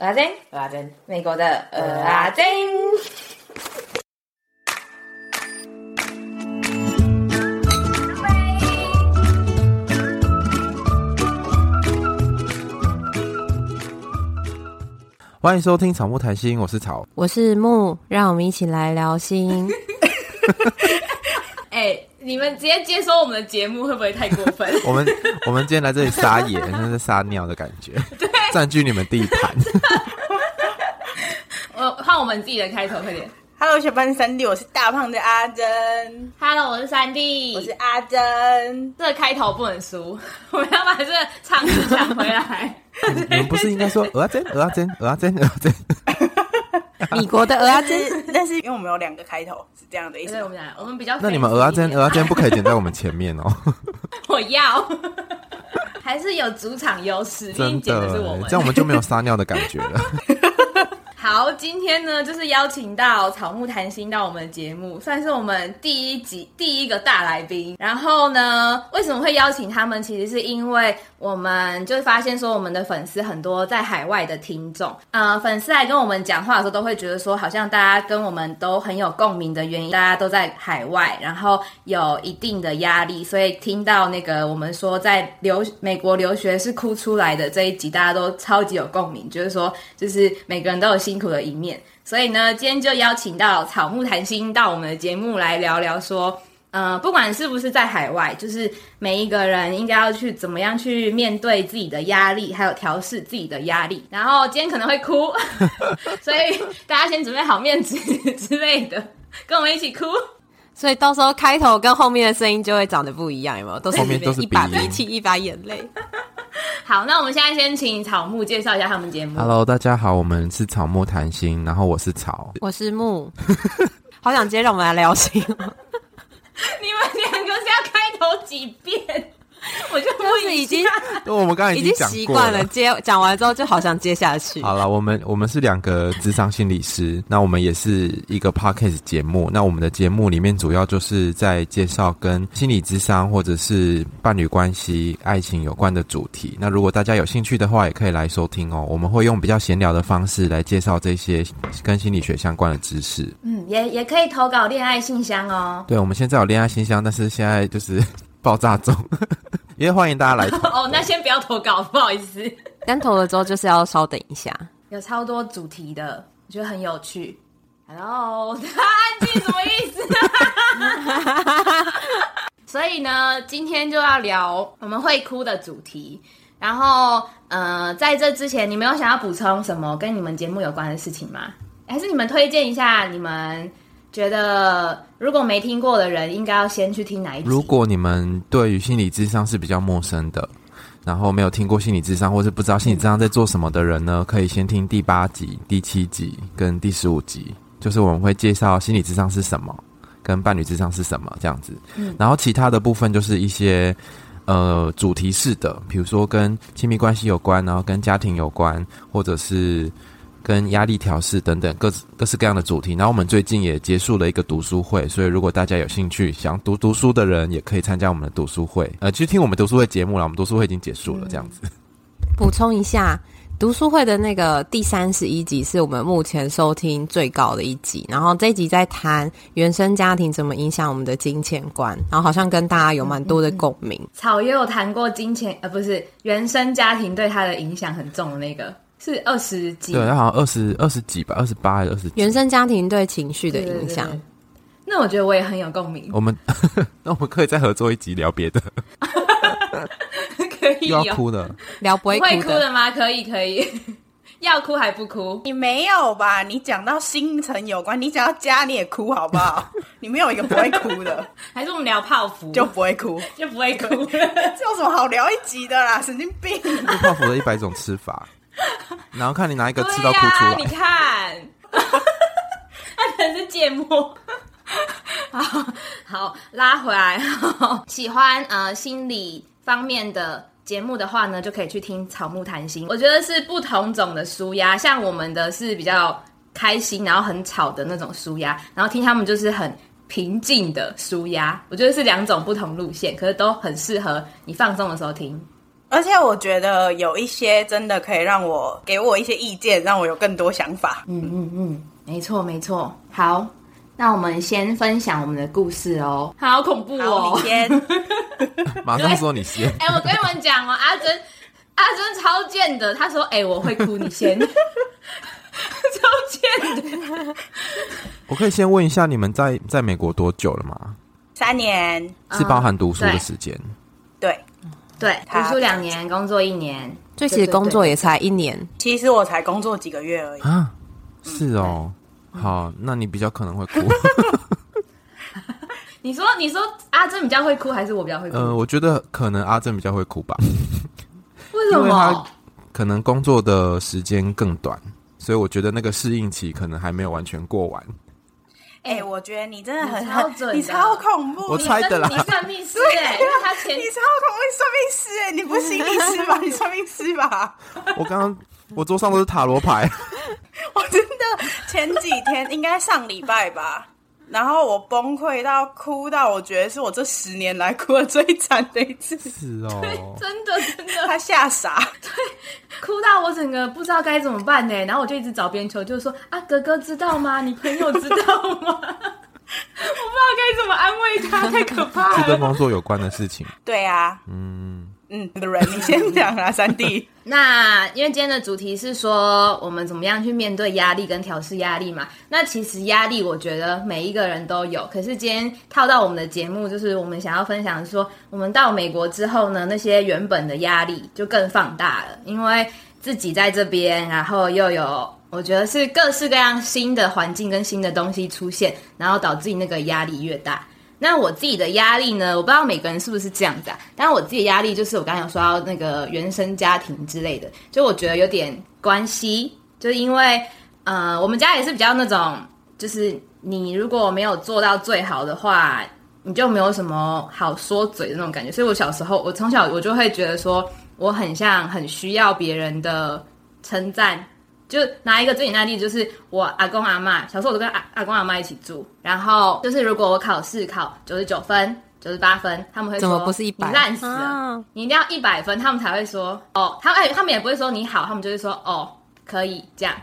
蚵仔煎，蚵仔煎，美国的蚵仔煎。欢迎收听草木谈心，我是草，我是木，让我们一起来聊心。哎、欸，你们直接接收我们的节目会不会太过分？我们我们今天来这里撒野，那是撒尿的感觉，对，占据你们地盘。我换我们自己的开头，快点。Hello，小班三弟，我是大胖的阿珍。Hello，我是三弟，我是阿珍。这个开头不能输，我们要把这个唱词抢回来。你们不是应该说蚵仔煎、蚵仔煎、蚵仔煎、蚵仔煎？米国的蚵仔煎，但是因为我们有两个开头，是这样的意思。对，我们俩，我们比较。那你们蚵仔煎、蚵仔煎不可以点在我们前面哦。我要，还是有主场优势，真的，的是我们，这样我们就没有撒尿的感觉了。好，今天呢，就是邀请到草木谈心到我们的节目，算是我们第一集第一个大来宾。然后呢，为什么会邀请他们？其实是因为我们就发现说，我们的粉丝很多在海外的听众，呃，粉丝来跟我们讲话的时候，都会觉得说，好像大家跟我们都很有共鸣的原因，大家都在海外，然后有一定的压力，所以听到那个我们说在留美国留学是哭出来的这一集，大家都超级有共鸣，就是说，就是每个人都有辛苦的一面，所以呢，今天就邀请到草木谈心到我们的节目来聊聊，说，呃，不管是不是在海外，就是每一个人应该要去怎么样去面对自己的压力，还有调试自己的压力。然后今天可能会哭，所以大家先准备好面子之类的，跟我们一起哭。所以到时候开头跟后面的声音就会长得不一样，有没有？都是后面都是一把鼻涕一把眼泪。好，那我们现在先请草木介绍一下他们节目。Hello，大家好，我们是草木谈心，然后我是草，我是木，好想接着我们来聊心。你们两个是要开头几遍？我就不是已经，我们刚才已经习惯了接讲完之后就好想接下去。好了，我们我们是两个智商心理师，那我们也是一个 podcast 节目。那我们的节目里面主要就是在介绍跟心理智商或者是伴侣关系、爱情有关的主题。那如果大家有兴趣的话，也可以来收听哦。我们会用比较闲聊的方式来介绍这些跟心理学相关的知识。嗯，也也可以投稿恋爱信箱哦。对，我们现在有恋爱信箱，但是现在就是。爆炸中，也欢迎大家来投 哦。那先不要投稿，不好意思。单投了之后就是要稍等一下，有超多主题的，我觉得很有趣。Hello，他 安静什么意思？所以呢，今天就要聊我们会哭的主题。然后，呃，在这之前，你们有想要补充什么跟你们节目有关的事情吗？还是你们推荐一下你们？觉得如果没听过的人，应该要先去听哪一集？如果你们对于心理智商是比较陌生的，然后没有听过心理智商，或是不知道心理智商在做什么的人呢，可以先听第八集、第七集跟第十五集，就是我们会介绍心理智商是什么，跟伴侣智商是什么这样子。嗯，然后其他的部分就是一些呃主题式的，比如说跟亲密关系有关，然后跟家庭有关，或者是。跟压力调试等等各各式各样的主题，然后我们最近也结束了一个读书会，所以如果大家有兴趣想读读书的人，也可以参加我们的读书会，呃，去听我们读书会节目了。我们读书会已经结束了，这样子。补充一下，读书会的那个第三十一集是我们目前收听最高的一集，然后这一集在谈原生家庭怎么影响我们的金钱观，然后好像跟大家有蛮多的共鸣。嗯嗯。草也有谈过金钱，呃，不是原生家庭对他的影响很重的那个。是二十几，对，好像二十二十几吧，二十八还是二十几？原生家庭对情绪的影响，那我觉得我也很有共鸣。我们 那我们可以再合作一集聊别的，可以要哭的聊不会哭的，会哭的吗？可以可以，要哭还不哭？你没有吧？你讲到星辰有关，你讲到家你也哭好不好？你没有一个不会哭的，还是我们聊泡芙就不会哭，就不会哭？这有什么好聊一集的啦？神经病！泡芙的一百种吃法。然后看你哪一个吃到哭出来，啊、你看，他可能是芥末。好好拉回来，喜欢呃心理方面的节目的话呢，就可以去听草木谈心。我觉得是不同种的舒压，像我们的是比较开心，然后很吵的那种舒压，然后听他们就是很平静的舒压。我觉得是两种不同路线，可是都很适合你放松的时候听。而且我觉得有一些真的可以让我给我一些意见，让我有更多想法。嗯嗯嗯，没错没错。好，那我们先分享我们的故事哦。好恐怖哦！你先，马上说你先。哎、欸，我跟你们讲哦，阿珍，阿珍超贱的。他说：“哎、欸，我会哭，你先。”超贱的。我可以先问一下，你们在在美国多久了吗？三年，是包含读书的时间？对对，读书两年，工作一年，最其实工作也才一年。其实我才工作几个月而已啊。是哦，好，那你比较可能会哭。你说，你说阿珍比较会哭，还是我比较会哭？呃，我觉得可能阿珍比较会哭吧。为什么？因为他可能工作的时间更短，所以我觉得那个适应期可能还没有完全过完。哎、欸，我觉得你真的很超准，你超恐怖。我猜的啦，你算命师哎，他前你超恐怖，算命师哎，你不信你师吧？你算命师吧？我刚刚我桌上都是塔罗牌，我真的前几天应该上礼拜吧。然后我崩溃到哭到，我觉得是我这十年来哭的最惨的一次。是哦，真的真的，他吓傻，对，哭到我整个不知道该怎么办呢。然后我就一直找别人求救，就是说啊，哥哥知道吗？你朋友知道吗？我不知道该怎么安慰他，太可怕了。是跟工作有关的事情。对啊，嗯。嗯，的人，你先讲啊，三弟。那因为今天的主题是说我们怎么样去面对压力跟调试压力嘛。那其实压力，我觉得每一个人都有。可是今天套到我们的节目，就是我们想要分享说，我们到美国之后呢，那些原本的压力就更放大了，因为自己在这边，然后又有我觉得是各式各样新的环境跟新的东西出现，然后导致你那个压力越大。那我自己的压力呢？我不知道每个人是不是这样子啊。但是我自己的压力就是我刚刚有说到那个原生家庭之类的，就我觉得有点关系。就是因为呃，我们家也是比较那种，就是你如果没有做到最好的话，你就没有什么好说嘴的那种感觉。所以我小时候，我从小我就会觉得说，我很像很需要别人的称赞。就拿一个最简单的例子，就是我阿公阿嬷，小时候我都跟阿阿公阿嬷一起住，然后就是如果我考试考九十九分、九十八分，他们会说怎么不是一百？你烂死了，啊、你一定要一百分，他们才会说哦，他们、欸、他们也不会说你好，他们就会说哦可以这样。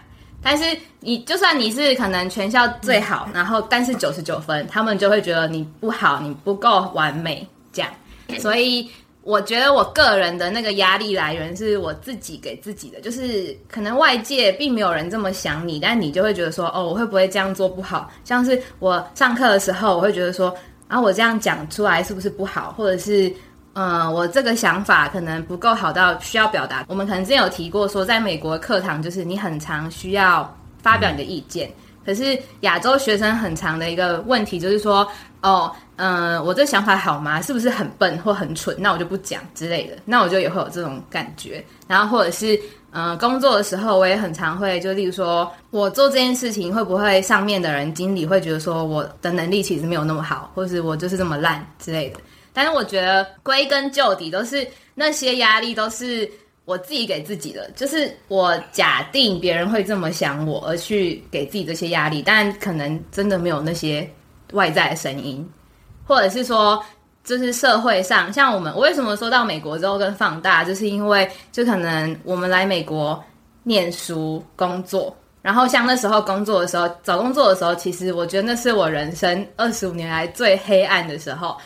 但是你就算你是可能全校最好，嗯、然后但是九十九分，他们就会觉得你不好，你不够完美这样，所以。我觉得我个人的那个压力来源是我自己给自己的，就是可能外界并没有人这么想你，但你就会觉得说，哦，我会不会这样做不好？像是我上课的时候，我会觉得说，啊，我这样讲出来是不是不好？或者是，嗯，我这个想法可能不够好到需要表达。我们可能之前有提过说，在美国课堂，就是你很常需要发表你的意见。可是亚洲学生很长的一个问题就是说，哦，嗯、我这想法好吗？是不是很笨或很蠢？那我就不讲之类的。那我就也会有这种感觉。然后或者是，嗯、工作的时候我也很常会，就例如说我做这件事情会不会上面的人经理会觉得说我的能力其实没有那么好，或是我就是这么烂之类的。但是我觉得归根究底都是那些压力都是。我自己给自己的，就是我假定别人会这么想我，而去给自己这些压力，但可能真的没有那些外在的声音，或者是说，就是社会上，像我们，我为什么说到美国之后更放大，就是因为就可能我们来美国念书、工作，然后像那时候工作的时候，找工作的时候，其实我觉得那是我人生二十五年来最黑暗的时候，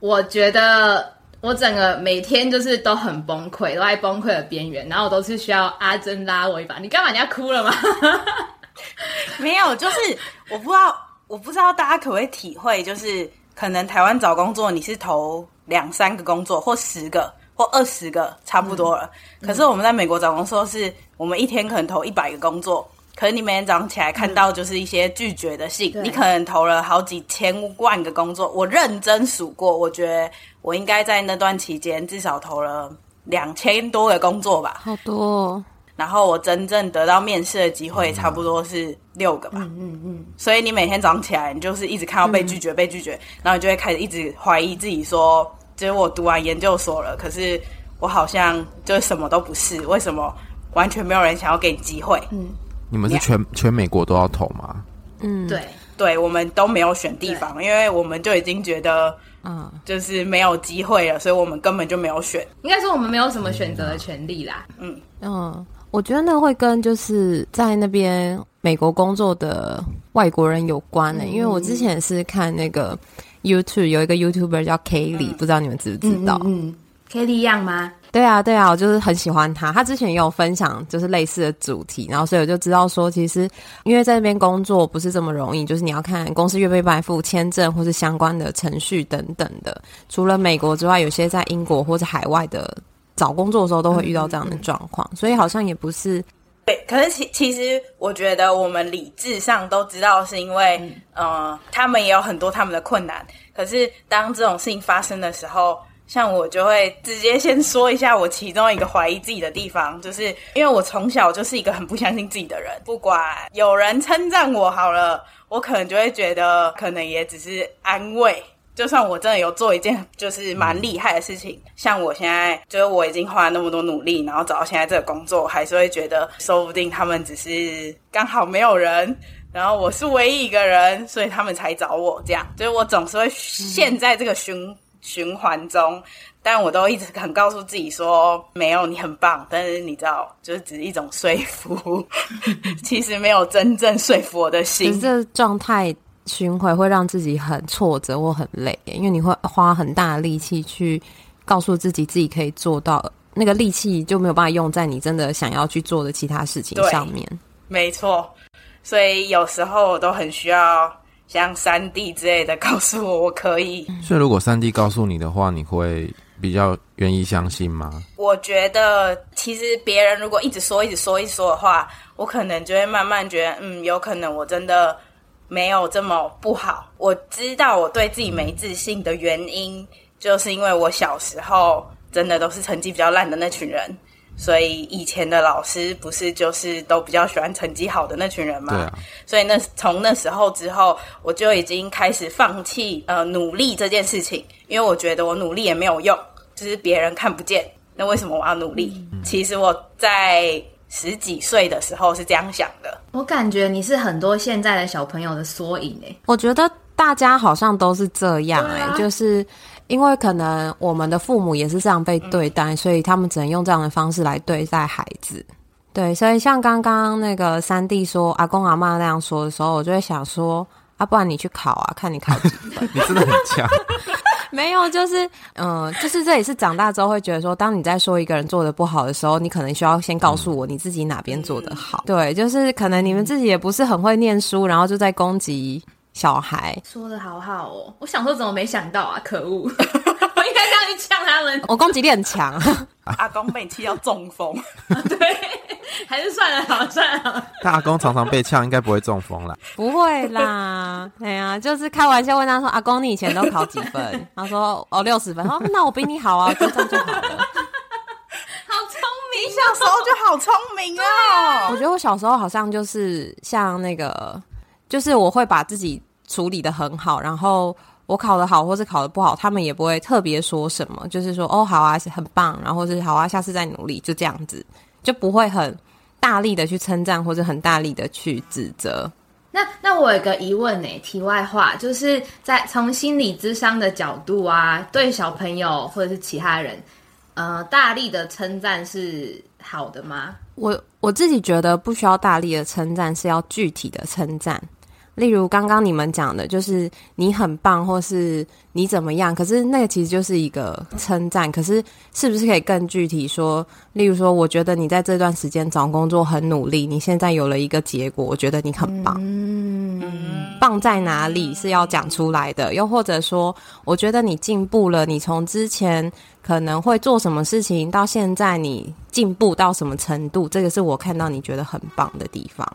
我觉得。我整个每天就是都很崩溃，都在崩溃的边缘，然后我都是需要阿珍拉我一把。你干嘛？你要哭了吗？没有，就是我不知道，我不知道大家可不可以体会，就是可能台湾找工作，你是投两三个工作，或十个，或二十个，差不多了。嗯、可是我们在美国找工作，是我们一天可能投一百个工作。可是你每天早上起来看到就是一些拒绝的信，嗯、你可能投了好几千万个工作。我认真数过，我觉得我应该在那段期间至少投了两千多个工作吧，好多哦。然后我真正得到面试的机会差不多是六个吧。嗯嗯嗯。所以你每天早上起来，你就是一直看到被拒绝、嗯、被拒绝，然后你就会开始一直怀疑自己说，说就是我读完研究所了，可是我好像就是什么都不是，为什么完全没有人想要给你机会？嗯。你们是全全美国都要投吗？嗯，对对我们都没有选地方，因为我们就已经觉得，嗯，就是没有机会了，所以我们根本就没有选。应该说我们没有什么选择的权利啦。嗯嗯，我觉得那会跟就是在那边美国工作的外国人有关呢、欸，嗯、因为我之前是看那个 YouTube 有一个 YouTuber 叫 Kelly，、嗯、不知道你们知不知道？嗯，嗯，Kelly Yang 吗？对啊，对啊，我就是很喜欢他。他之前也有分享，就是类似的主题，然后所以我就知道说，其实因为在那边工作不是这么容易，就是你要看公司愿不愿意付签证或是相关的程序等等的。除了美国之外，有些在英国或者海外的找工作的时候都会遇到这样的状况，嗯、所以好像也不是。对，可是其其实我觉得我们理智上都知道，是因为嗯、呃，他们也有很多他们的困难。可是当这种事情发生的时候，像我就会直接先说一下我其中一个怀疑自己的地方，就是因为我从小就是一个很不相信自己的人，不管有人称赞我好了，我可能就会觉得可能也只是安慰。就算我真的有做一件就是蛮厉害的事情，像我现在就是我已经花了那么多努力，然后找到现在这个工作，还是会觉得说不定他们只是刚好没有人，然后我是唯一一个人，所以他们才找我这样。就是我总是会陷在这个循。循环中，但我都一直很告诉自己说，没有，你很棒。但是你知道，就是只是一种说服，其实没有真正说服我的心。这状态循环会让自己很挫折或很累，因为你会花很大的力气去告诉自己自己可以做到，那个力气就没有办法用在你真的想要去做的其他事情上面。没错，所以有时候我都很需要。像三弟之类的告诉我我可以，所以如果三弟告诉你的话，你会比较愿意相信吗？我觉得其实别人如果一直说、一直说、一直说的话，我可能就会慢慢觉得，嗯，有可能我真的没有这么不好。我知道我对自己没自信的原因，就是因为我小时候真的都是成绩比较烂的那群人。所以以前的老师不是就是都比较喜欢成绩好的那群人嘛？所以那从那时候之后，我就已经开始放弃呃努力这件事情，因为我觉得我努力也没有用，就是别人看不见。那为什么我要努力？嗯、其实我在十几岁的时候是这样想的。我感觉你是很多现在的小朋友的缩影诶。我觉得大家好像都是这样诶，啊、就是。因为可能我们的父母也是这样被对待，嗯、所以他们只能用这样的方式来对待孩子。对，所以像刚刚那个三弟说阿公阿妈那样说的时候，我就会想说啊，不然你去考啊，看你考几分。你真的很强。没有，就是嗯、呃，就是这也是长大之后会觉得说，当你在说一个人做的不好的时候，你可能需要先告诉我你自己哪边做的好。嗯、对，就是可能你们自己也不是很会念书，然后就在攻击。小孩说的好好哦，我想说怎么没想到啊，可恶！呛他们。我攻击力很强，阿公被你气到中风，对，还是算了好，算了好。他阿公常常被呛，应该不会中风啦。不会啦，哎呀，就是开玩笑问他说：“阿公，你以前都考几分？” 他说：“哦，六十分。”哦，那我比你好啊，就这样就好了。好聪明，小时候就好聪明啊！我觉得我小时候好像就是像那个。就是我会把自己处理的很好，然后我考得好或是考得不好，他们也不会特别说什么，就是说哦好啊，很棒，然后是好啊，下次再努力，就这样子，就不会很大力的去称赞或者很大力的去指责。那那我有个疑问呢，题外话，就是在从心理智商的角度啊，对小朋友或者是其他人，呃，大力的称赞是好的吗？我我自己觉得不需要大力的称赞，是要具体的称赞。例如刚刚你们讲的，就是你很棒，或是你怎么样？可是那个其实就是一个称赞。可是是不是可以更具体说？例如说，我觉得你在这段时间找工作很努力，你现在有了一个结果，我觉得你很棒。嗯，棒在哪里是要讲出来的。又或者说，我觉得你进步了，你从之前可能会做什么事情，到现在你进步到什么程度，这个是我看到你觉得很棒的地方。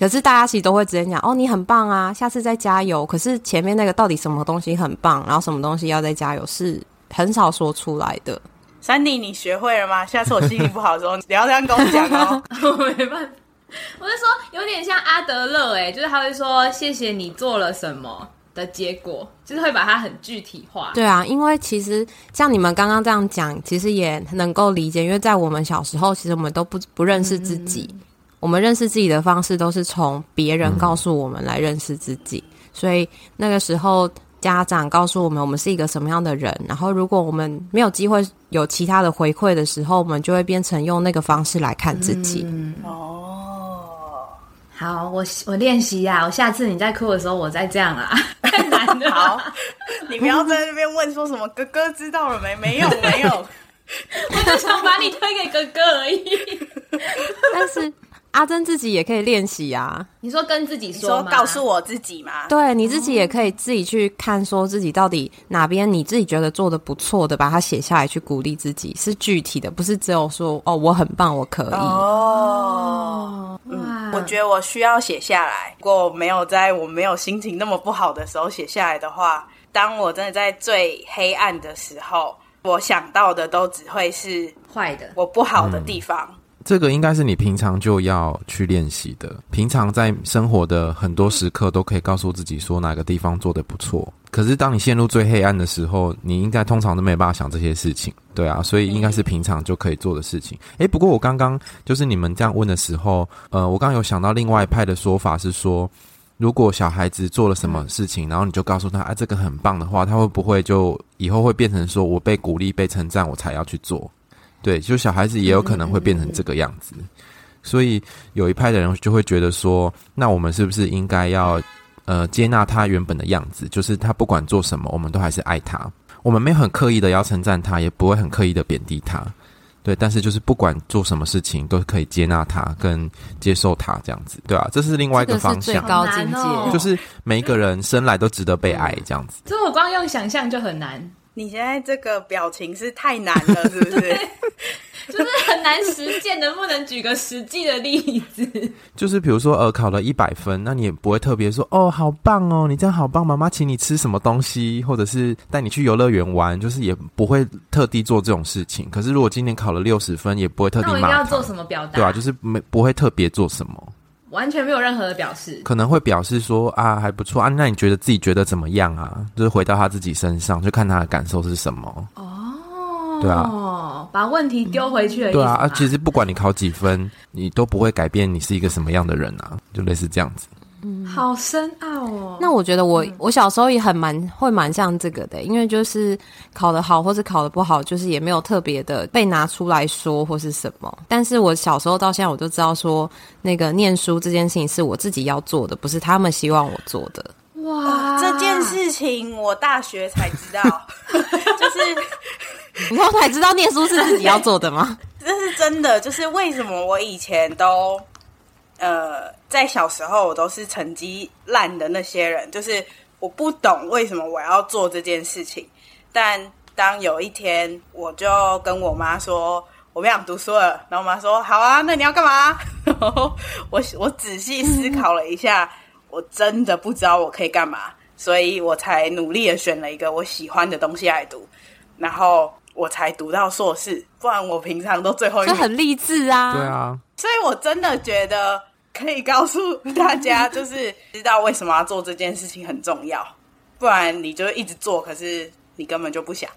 可是大家其实都会直接讲哦，你很棒啊，下次再加油。可是前面那个到底什么东西很棒，然后什么东西要再加油，是很少说出来的。三弟，你学会了吗？下次我心情不好的时候，你要这样跟我讲哦。我没办法，我是说有点像阿德勒，哎，就是他会说谢谢你做了什么的结果，就是会把它很具体化。对啊，因为其实像你们刚刚这样讲，其实也能够理解，因为在我们小时候，其实我们都不不认识自己。嗯我们认识自己的方式都是从别人告诉我们来认识自己，嗯、所以那个时候家长告诉我们我们是一个什么样的人，然后如果我们没有机会有其他的回馈的时候，我们就会变成用那个方式来看自己。嗯、哦，好，我我练习呀，我下次你在哭的时候，我再这样啊。太难了，好，你不要在那边问说什么哥哥知道了没？没有，没有，我就想把你推给哥哥而已。但是。阿珍自己也可以练习啊！你说跟自己说，说告诉我自己嘛？对，你自己也可以自己去看，说自己到底哪边你自己觉得做的不错的，把它写下来，去鼓励自己，是具体的，不是只有说哦，我很棒，我可以。哦，嗯，我觉得我需要写下来。如果没有在我没有心情那么不好的时候写下来的话，当我真的在最黑暗的时候，我想到的都只会是坏的，我不好的地方。这个应该是你平常就要去练习的。平常在生活的很多时刻，都可以告诉自己说哪个地方做得不错。可是当你陷入最黑暗的时候，你应该通常都没办法想这些事情，对啊。所以应该是平常就可以做的事情。诶，不过我刚刚就是你们这样问的时候，呃，我刚刚有想到另外一派的说法是说，如果小孩子做了什么事情，然后你就告诉他，啊，这个很棒的话，他会不会就以后会变成说我被鼓励、被称赞，我才要去做？对，就小孩子也有可能会变成这个样子，所以有一派的人就会觉得说，那我们是不是应该要呃接纳他原本的样子？就是他不管做什么，我们都还是爱他，我们没有很刻意的要称赞他，也不会很刻意的贬低他。对，但是就是不管做什么事情，都可以接纳他跟接受他这样子，对啊，这是另外一个方向，最高境界，哦、就是每一个人生来都值得被爱这样子。这我光用想象就很难。你现在这个表情是太难了，是不是？就是很难实践，能不能举个实际的例子？就是比如说，呃，考了一百分，那你也不会特别说，哦，好棒哦，你这样好棒，妈妈请你吃什么东西，或者是带你去游乐园玩，就是也不会特地做这种事情。可是如果今年考了六十分，也不会特地骂他。那我要做什么表达？对啊，就是没不会特别做什么。完全没有任何的表示，可能会表示说啊还不错啊，那你觉得自己觉得怎么样啊？就是回到他自己身上，就看他的感受是什么。哦，对啊，把问题丢回去了。对啊，啊，其实不管你考几分，你都不会改变你是一个什么样的人啊，就类似这样子。嗯，好深奥哦。那我觉得我我小时候也很蛮会蛮像这个的，因为就是考得好或是考得不好，就是也没有特别的被拿出来说或是什么。但是我小时候到现在，我就知道说，那个念书这件事情是我自己要做的，不是他们希望我做的。哇，这件事情我大学才知道，就是你后才知道念书是自己要做的吗？这是真的，就是为什么我以前都。呃，在小时候我都是成绩烂的那些人，就是我不懂为什么我要做这件事情。但当有一天我就跟我妈说我不想读书了，然后我妈说好啊，那你要干嘛？然后我我仔细思考了一下，我真的不知道我可以干嘛，所以我才努力的选了一个我喜欢的东西来读，然后我才读到硕士。不然我平常都最后一很励志啊！对啊，所以我真的觉得。可以告诉大家，就是知道为什么要做这件事情很重要，不然你就一直做，可是你根本就不想。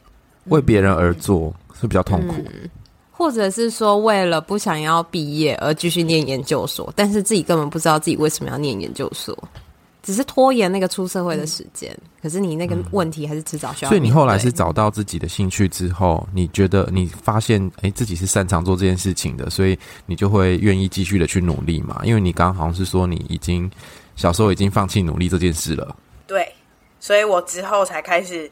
为别人而做，是比较痛苦，嗯，或者是说为了不想要毕业而继续念研究所，但是自己根本不知道自己为什么要念研究所。只是拖延那个出社会的时间，嗯、可是你那个问题还是迟早需要。所以你后来是找到自己的兴趣之后，你觉得你发现哎、欸、自己是擅长做这件事情的，所以你就会愿意继续的去努力嘛？因为你刚刚好像是说你已经小时候已经放弃努力这件事了。对，所以我之后才开始。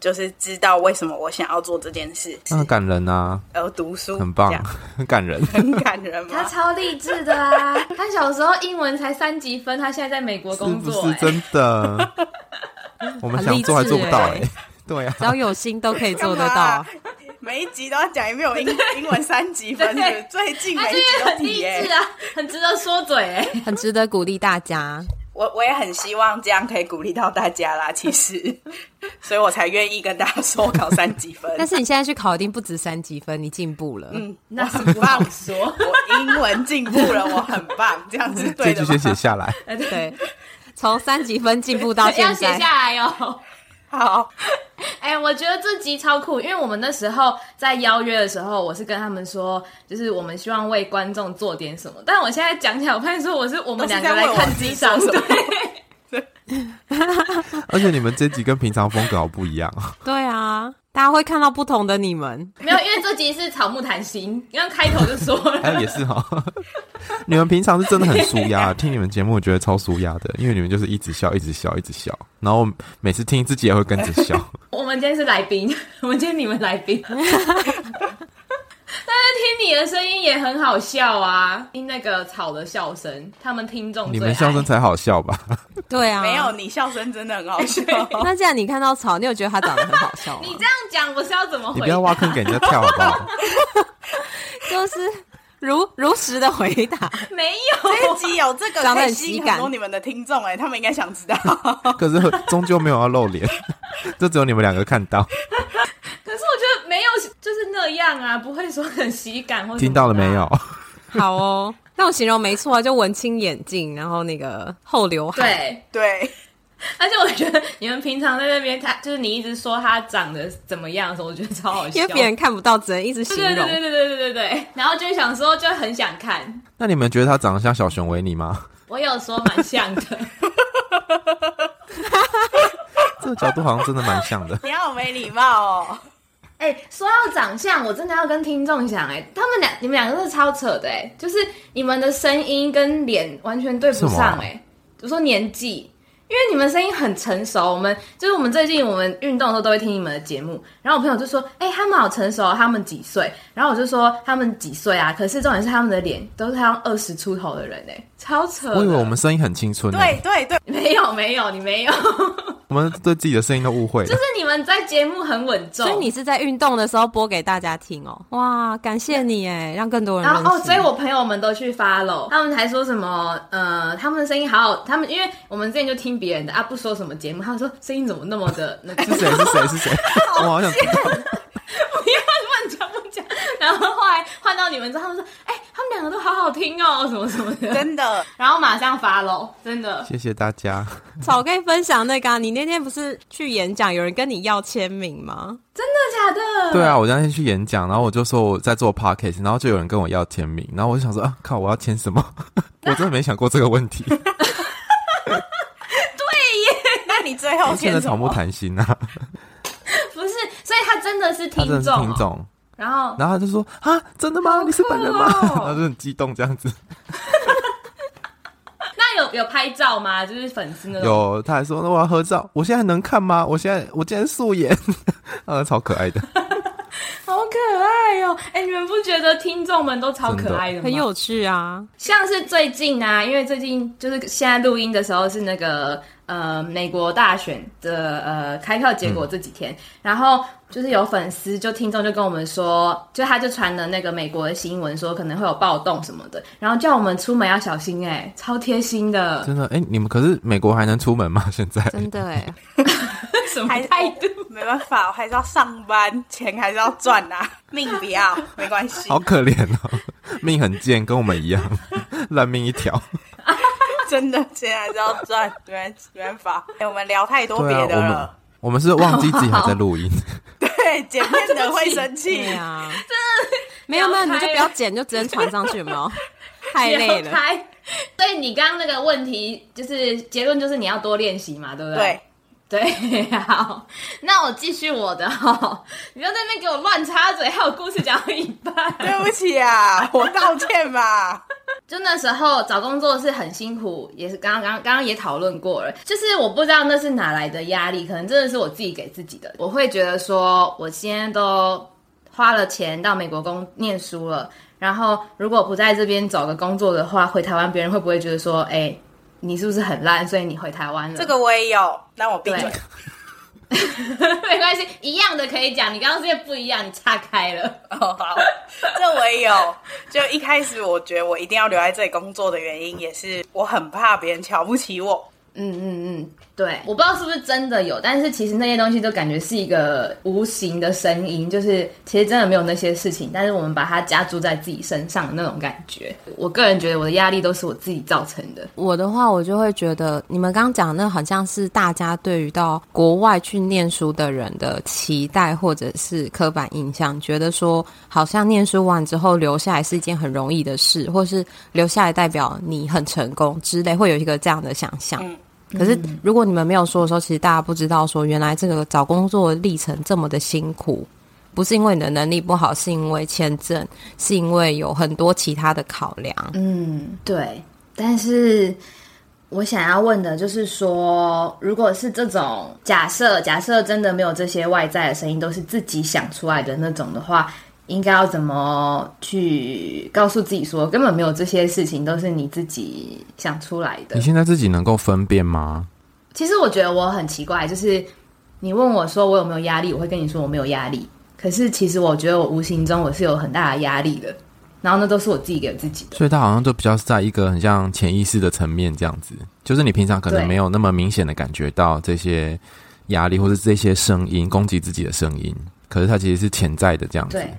就是知道为什么我想要做这件事，很感人啊！然后读书很棒，很 感人，很感人吗？他超励志的啊！他小时候英文才三级分，他现在在美国工作，是真的。我们想做还做不到哎，对啊，只要有心都可以做得到。每一集都要讲有没有英英文三级分，最近每一集都很励志啊，很值得说嘴哎，很值得鼓励大家。我我也很希望这样可以鼓励到大家啦，其实，所以我才愿意跟大家说考三级分。但是你现在去考一定不止三级分，你进步了。嗯，那是不好说。我英文进步了，我很棒，这样子对的。这句先写下来。对，从三级分进步到现在。要写下来哟。好，哎、欸，我觉得这集超酷，因为我们那时候在邀约的时候，我是跟他们说，就是我们希望为观众做点什么。但我现在讲起来，我发现说我是我们两个来看智商，对。而且你们这集跟平常风格好不一样。对啊，大家会看到不同的你们。没有，因为这集是草木谈心，刚刚开头就说了。哎，也是哈。你们平常是真的很舒压，听你们节目我觉得超舒压的，因为你们就是一直笑，一直笑，一直笑。然后每次听自己也会跟着笑。我们今天是来宾，我们今天你们来宾。但是听你的声音也很好笑啊，听那个草的笑声，他们听众你们笑声才好笑吧？对啊，没有你笑声真的很好笑。那既然你看到草，你有觉得他长得很好笑吗？你这样讲，我是要怎么回？你不要挖坑给人家跳好不好？就是如如实的回答。没有，这一集有这个，长得很喜感。很多你们的听众哎，他们应该想知道。可是终究没有要露脸，就只有你们两个看到。啊，不会说很喜感或、听到了没有？好哦，那我形容没错啊，就文青眼镜，然后那个后刘海，对对。而且我觉得你们平常在那边，他就是你一直说他长得怎么样的时候，我觉得超好笑，因为别人看不到，只能一直形容。对对对对对对对对。然后就想说，就很想看。那你们觉得他长得像小熊维尼吗？我有说蛮像的。这个角度好像真的蛮像的。你好没礼貌哦。哎、欸，说到长相，我真的要跟听众讲，哎，他们两，你们两个是超扯的，哎，就是你们的声音跟脸完全对不上，哎，就说年纪，因为你们声音很成熟，我们就是我们最近我们运动的时候都会听你们的节目，然后我朋友就说，哎、欸，他们好成熟，他们几岁？然后我就说他们几岁啊？可是重点是他们的脸都是像二十出头的人，哎，超扯。我以为我们声音很青春。对对对，没有没有，你没有。我们对自己的声音都误会，就是你们在节目很稳重，所以你是在运动的时候播给大家听哦。哇，感谢你哎，让更多人。然后哦，所以我朋友们都去 follow，他们还说什么呃，他们的声音好好，他们因为我们之前就听别人的啊，不说什么节目，他们说声音怎么那么的 那个？是谁？是谁？是谁？我好想知道。不要乱讲不讲。然后后来换到你们之后，他们说，哎、欸，他们两个都好好听哦，什么什么的，真的。然后马上 follow，真的。谢谢大家。草可以分享那个、啊，你那天不是去演讲，有人跟你要签名吗？真的假的？对啊，我那天去演讲，然后我就说我在做 podcast，然后就有人跟我要签名，然后我就想说啊，靠，我要签什么？我真的没想过这个问题。对耶，那你最后签什么？现在草木谈心啊。不是，所以他真的是听众，听众。然后，然后他就说啊，真的吗？你是本人吗？然后就很激动这样子。那有有拍照吗？就是粉丝那。有，他还说那我要合照。我现在能看吗？我现在我今天素颜，啊，超可爱的，爱哦！哎，你们不觉得听众们都超可爱的吗？很有趣啊。像是最近啊，因为最近就是现在录音的时候是那个呃美国大选的呃开票结果这几天，嗯、然后。就是有粉丝，就听众就跟我们说，就他就传了那个美国的新闻，说可能会有暴动什么的，然后叫我们出门要小心，哎，超贴心的。真的，哎，你们可是美国还能出门吗？现在真的哎，什么态度？没办法，我还是要上班，钱还是要赚啊，命不要，没关系。好可怜哦，命很贱，跟我们一样，烂命一条。真的，钱还是要赚，没没办法。哎，我们聊太多别的了。我们是忘记自己还在录音，对，剪片的会生气 啊！真的没有没有，你就不要剪，就直接传上去，有没有？太累了。所以你刚刚那个问题，就是结论就是你要多练习嘛，对不对？对对，好，那我继续我的哈，你不要在那边给我乱插嘴，还有故事讲到一半。对不起啊，我道歉吧。就那时候找工作是很辛苦，也是刚刚刚刚刚也讨论过了。就是我不知道那是哪来的压力，可能真的是我自己给自己的。我会觉得说，我现在都花了钱到美国工念书了，然后如果不在这边找个工作的话，回台湾别人会不会觉得说，哎，你是不是很烂，所以你回台湾了？这个我也有，那我闭嘴。没关系，一样的可以讲。你刚刚这些不一样，你岔开了。哦，好，这我也有。就一开始，我觉得我一定要留在这里工作的原因，也是我很怕别人瞧不起我。嗯嗯嗯，对，我不知道是不是真的有，但是其实那些东西都感觉是一个无形的声音，就是其实真的没有那些事情，但是我们把它加注在自己身上的那种感觉。我个人觉得我的压力都是我自己造成的。我的话，我就会觉得你们刚刚讲的那好像是大家对于到国外去念书的人的期待，或者是刻板印象，觉得说好像念书完之后留下来是一件很容易的事，或是留下来代表你很成功之类，会有一个这样的想象。嗯可是，如果你们没有说的时候，其实大家不知道说，原来这个找工作的历程这么的辛苦，不是因为你的能力不好，是因为签证，是因为有很多其他的考量。嗯，对。但是我想要问的就是说，如果是这种假设，假设真的没有这些外在的声音，都是自己想出来的那种的话。应该要怎么去告诉自己说，根本没有这些事情，都是你自己想出来的？你现在自己能够分辨吗？其实我觉得我很奇怪，就是你问我说我有没有压力，我会跟你说我没有压力。可是其实我觉得我无形中我是有很大的压力的，然后那都是我自己给自己的。所以它好像就比较是在一个很像潜意识的层面这样子，就是你平常可能没有那么明显的感觉到这些压力，或是这些声音攻击自己的声音，可是它其实是潜在的这样子。对。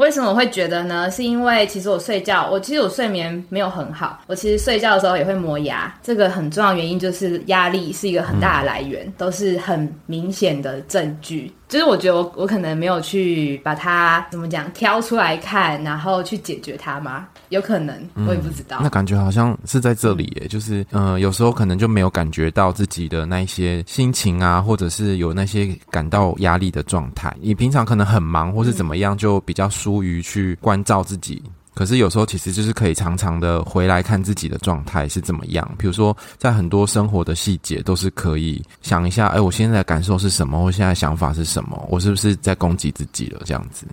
为什么会觉得呢？是因为其实我睡觉，我其实我睡眠没有很好。我其实睡觉的时候也会磨牙，这个很重要原因就是压力是一个很大的来源，都是很明显的证据。就是我觉得我我可能没有去把它怎么讲挑出来看，然后去解决它吗？有可能，我也不知道。那感觉好像是在这里耶，就是嗯、有时候可能就没有感觉到自己的那一些心情啊，或者是有那些感到压力的状态。你平常可能很忙或是怎么样，就比较疏于去关照自己。可是有时候其实就是可以常常的回来看自己的状态是怎么样。比如说，在很多生活的细节都是可以想一下，哎，我现在的感受是什么？我现在的想法是什么？我是不是在攻击自己了？这样子。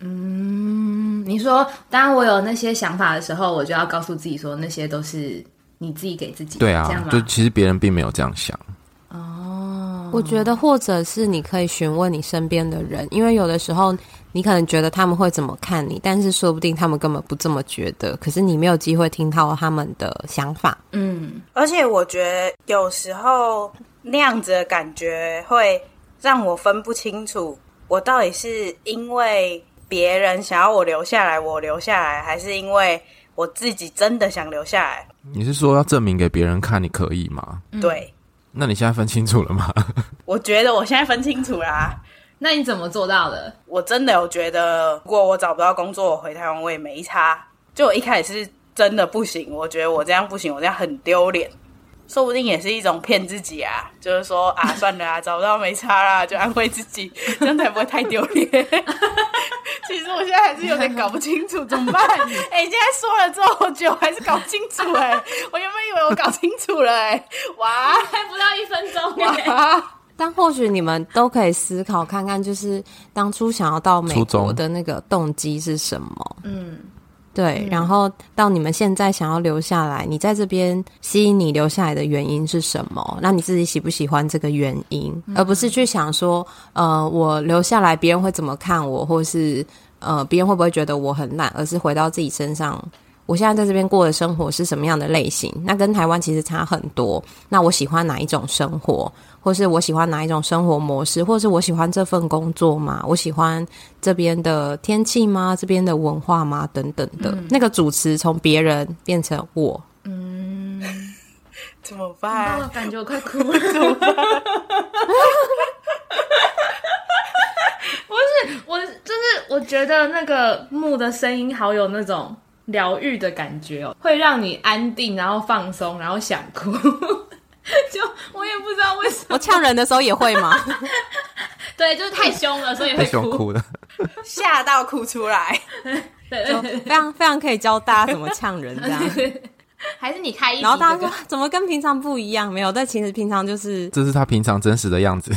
嗯，你说，当我有那些想法的时候，我就要告诉自己说，那些都是你自己给自己的。对啊，就其实别人并没有这样想。哦，我觉得，或者是你可以询问你身边的人，因为有的时候。你可能觉得他们会怎么看你，但是说不定他们根本不这么觉得。可是你没有机会听到他们的想法。嗯，而且我觉得有时候那样子的感觉会让我分不清楚，我到底是因为别人想要我留下来，我留下来，还是因为我自己真的想留下来？你是说要证明给别人看你可以吗？对。那你现在分清楚了吗？我觉得我现在分清楚啦。那你怎么做到的？我真的有觉得，如果我找不到工作，我回台湾我也没差。就我一开始是真的不行，我觉得我这样不行，我这样很丢脸。说不定也是一种骗自己啊，就是说啊，算了啊，找不到没差啦，就安慰自己，这样才不会太丢脸。其实我现在还是有点搞不清楚，怎么办？哎、欸，现在说了这么久，还是搞不清楚哎、欸。我原本以为我搞清楚了哎、欸，哇，还不到一分钟哎、欸。但或许你们都可以思考看看，就是当初想要到美国的那个动机是什么？嗯，对。然后到你们现在想要留下来，你在这边吸引你留下来的原因是什么？那你自己喜不喜欢这个原因？嗯、而不是去想说，呃，我留下来别人会怎么看我，或是呃，别人会不会觉得我很懒？而是回到自己身上。我现在在这边过的生活是什么样的类型？那跟台湾其实差很多。那我喜欢哪一种生活，或是我喜欢哪一种生活模式，或是我喜欢这份工作吗？我喜欢这边的天气吗？这边的文化吗？等等的。嗯、那个主持从别人变成我，嗯，怎么办？我感觉我快哭了，怎么办？不是，我就是我觉得那个木的声音好有那种。疗愈的感觉哦，会让你安定，然后放松，然后想哭。就我也不知道为什么，我呛人的时候也会吗？对，就是太凶了，所以会哭，哭的，吓到哭出来。对，非常非常可以教大家怎么呛人这样。还是你开然后大家说怎么跟平常不一样？没有，但其实平常就是，这是他平常真实的样子。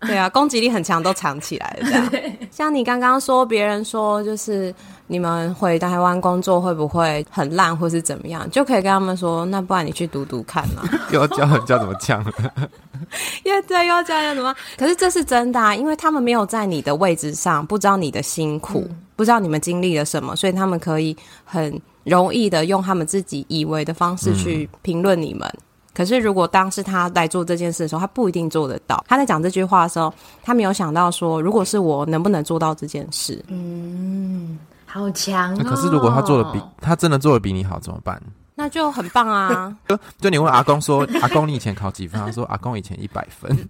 对啊，攻击力很强，都藏起来了。这样，像你刚刚说，别人说就是你们回台湾工作会不会很烂，或是怎么样，就可以跟他们说，那不然你去读读看嘛。又要教人家怎么呛，也对，又要教人怎么。可是这是真的啊，因为他们没有在你的位置上，不知道你的辛苦，嗯、不知道你们经历了什么，所以他们可以很容易的用他们自己以为的方式去评论你们。嗯可是如果当时他来做这件事的时候，他不一定做得到。他在讲这句话的时候，他没有想到说，如果是我，能不能做到这件事？嗯，好强哦。可是如果他做的比他真的做的比你好怎么办？那就很棒啊！就就你问阿公说，阿公你以前考几分？他说阿公以前一百分。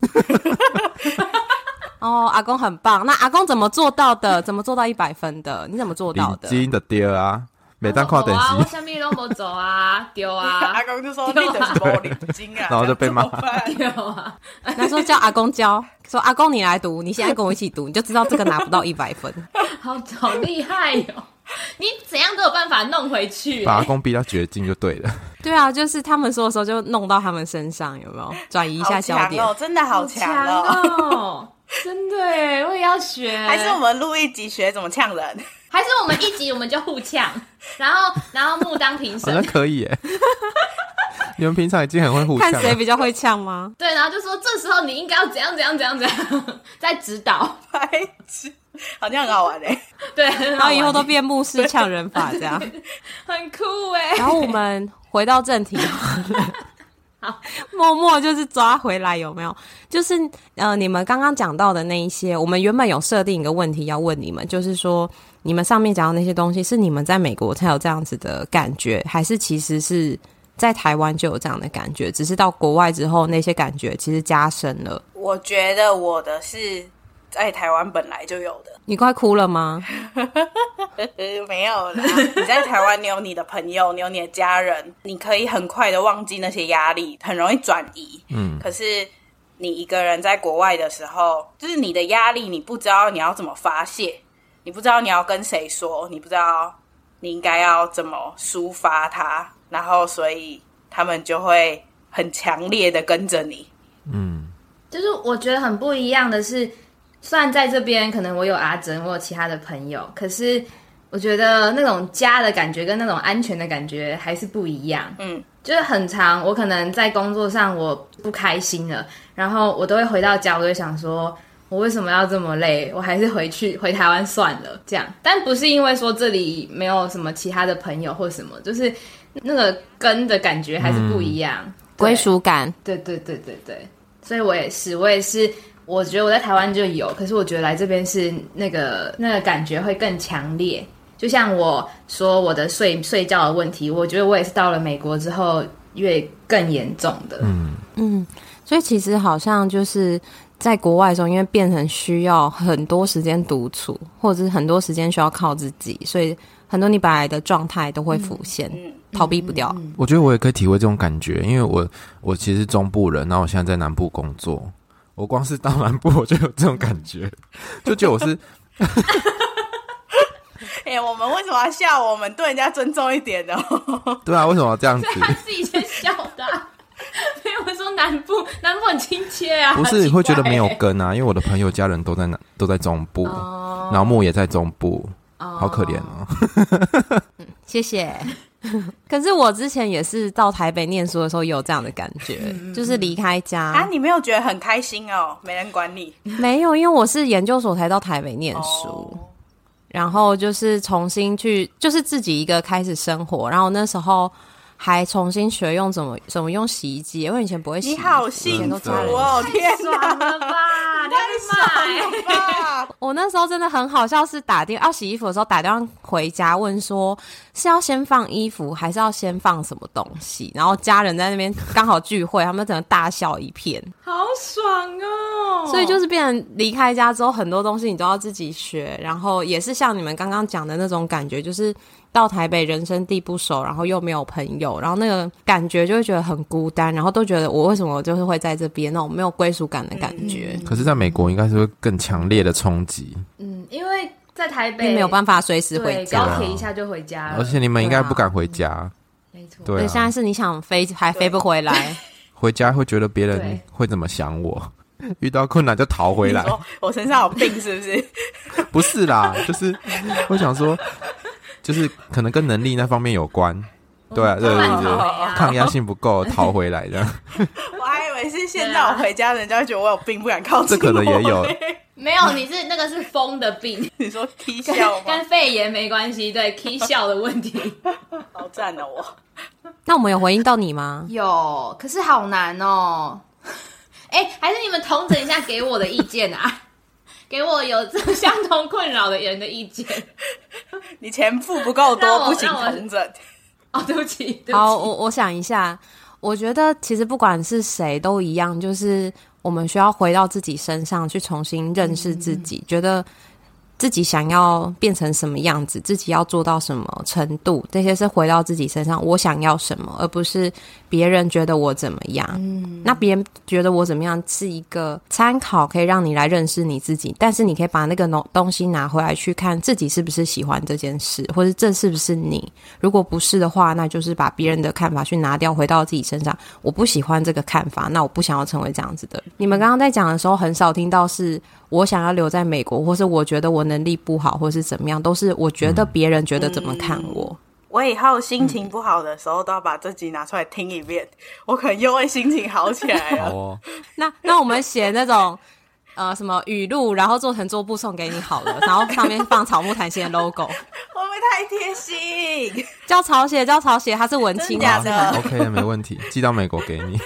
哦，阿公很棒。那阿公怎么做到的？怎么做到一百分的？你怎么做到的？基因的爹啊，每当跨等级，我下面都没走啊，丢啊！阿公就说你的是玻璃金啊，然后就被骂丢啊。那时候叫阿公教，说阿公你来读，你现在跟我一起读，你就知道这个拿不到一百分。好好厉害哟、哦！你怎样都有办法弄回去、欸，把阿公逼到绝境就对了。对啊，就是他们说的时候就弄到他们身上，有没有转移一下焦点？哦，真的好强哦！真的耶，我也要学。还是我们录一集学怎么呛人？还是我们一集我们就互呛，然后然后木当评审，好像可以耶。你们平常已经很会互呛，看谁比较会呛吗？对，然后就说这时候你应该要怎样怎样怎样怎样，在指导。白痴，好像很好玩哎。对，然后以后都变牧师呛人法这样，很酷哎。然后我们回到正题。好，默默就是抓回来，有没有？就是呃，你们刚刚讲到的那一些，我们原本有设定一个问题要问你们，就是说，你们上面讲的那些东西，是你们在美国才有这样子的感觉，还是其实是在台湾就有这样的感觉？只是到国外之后，那些感觉其实加深了。我觉得我的是在台湾本来就有的。你快哭了吗？没有啦。你在台湾，你有你的朋友，你有你的家人，你可以很快的忘记那些压力，很容易转移。嗯。可是你一个人在国外的时候，就是你的压力，你不知道你要怎么发泄，你不知道你要跟谁说，你不知道你应该要怎么抒发它，然后所以他们就会很强烈的跟着你。嗯。就是我觉得很不一样的是。虽然在这边可能我有阿珍，我有其他的朋友，可是我觉得那种家的感觉跟那种安全的感觉还是不一样。嗯，就是很长，我可能在工作上我不开心了，然后我都会回到家，我就会想说，我为什么要这么累？我还是回去回台湾算了。这样，但不是因为说这里没有什么其他的朋友或什么，就是那个根的感觉还是不一样，归属感。对对对对对，所以我也是，我也是。我觉得我在台湾就有，可是我觉得来这边是那个那个感觉会更强烈。就像我说我的睡睡觉的问题，我觉得我也是到了美国之后越更严重的。嗯嗯，所以其实好像就是在国外的时候，因为变成需要很多时间独处，或者是很多时间需要靠自己，所以很多你本来的状态都会浮现，嗯、逃避不掉、嗯。我觉得我也可以体会这种感觉，因为我我其实是中部人，然后我现在在南部工作。我光是到南部，我就有这种感觉，就觉得我是。哎、欸，我们为什么要笑？我们对人家尊重一点的。对啊，为什么要这样子？他自己先笑的、啊。没有说南部，南部很亲切啊。不是，你会觉得没有根啊？因为我的朋友、家人都在南，都在中部，oh. 然后木也在中部，oh. 好可怜哦。谢谢。可是我之前也是到台北念书的时候，有这样的感觉，嗯、就是离开家啊，你没有觉得很开心哦？没人管你？没有，因为我是研究所才到台北念书，哦、然后就是重新去，就是自己一个开始生活，然后那时候。还重新学用怎么怎么用洗衣机，因为以前不会洗。你好幸福哦！天哪，太爽了吧！太爽了吧！我那时候真的很好笑，是打电要洗衣服的时候打电话回家问说，是要先放衣服，还是要先放什么东西？然后家人在那边刚好聚会，他们整个大笑一片，好爽哦！所以就是变成离开家之后，很多东西你都要自己学，然后也是像你们刚刚讲的那种感觉，就是。到台北人生地不熟，然后又没有朋友，然后那个感觉就会觉得很孤单，然后都觉得我为什么就是会在这边那种没有归属感的感觉。嗯、可是，在美国应该是会更强烈的冲击。嗯，因为在台北没有办法随时回家，高铁一下就回家了。而且你们应该不敢回家。没错。对、啊，现在是你想飞还飞不回来，回家会觉得别人会怎么想我？遇到困难就逃回来。我身上有病是不是？不是啦，就是我想说。就是可能跟能力那方面有关，对啊，对对对，抗压性不够，逃回来的。我还以为是现在我回家，人家觉得我有病，不敢靠近。这可能也有，没有，你是那个是疯的病。你说踢笑吗？跟肺炎没关系，对，踢笑的问题。好赞哦，我。那我们有回应到你吗？有，可是好难哦。哎、欸，还是你们统整一下给我的意见啊，给我有这相同困扰的人的意见。你钱付不够多，不行同整。哦，对不起，对不起。好，我我想一下，我觉得其实不管是谁都一样，就是我们需要回到自己身上去重新认识自己，嗯、觉得。自己想要变成什么样子，自己要做到什么程度，这些是回到自己身上，我想要什么，而不是别人觉得我怎么样。嗯，那别人觉得我怎么样是一个参考，可以让你来认识你自己。但是你可以把那个东东西拿回来去看自己是不是喜欢这件事，或者这是不是你。如果不是的话，那就是把别人的看法去拿掉，回到自己身上。我不喜欢这个看法，那我不想要成为这样子的人。你们刚刚在讲的时候，很少听到是。我想要留在美国，或是我觉得我能力不好，或是怎么样，都是我觉得别人觉得怎么看我。我以后心情不好的时候，都要把这集拿出来听一遍，我可能又会心情好起来了。哦、那那我们写那种呃什么语录，然后做成桌布送给你好了，然后上面放草木谈心的 logo，会不会太贴心？叫草写，叫草写，他是文青假的。OK，没问题，寄到美国给你，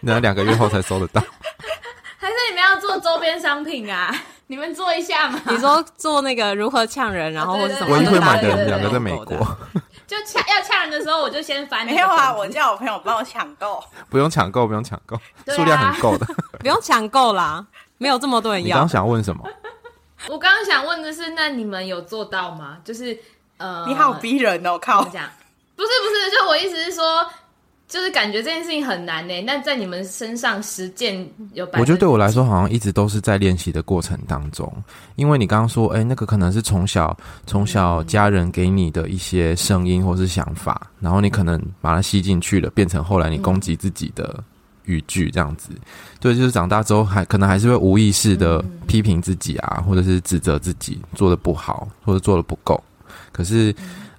那两个月后才收得到。还是你们要做周边商品啊？你们做一下嘛？你说做那个如何呛人，然后或者什么？唯一会买的人两个在美国。就呛要呛人的时候，我就先翻。没有啊，我叫我朋友帮我抢购。不用抢购，不用抢购，数量很够的。不用抢购啦，没有这么多人要。你刚刚想问什么？我刚刚想问的是，那你们有做到吗？就是呃，你好逼人哦，靠！这样不是不是，就我意思是说。就是感觉这件事情很难呢，那在你们身上实践有？我觉得对我来说，好像一直都是在练习的过程当中。因为你刚刚说，哎、欸，那个可能是从小从小家人给你的一些声音或是想法，然后你可能把它吸进去了，变成后来你攻击自己的语句这样子。对，就是长大之后还可能还是会无意识的批评自己啊，或者是指责自己做的不好或者做的不够。可是。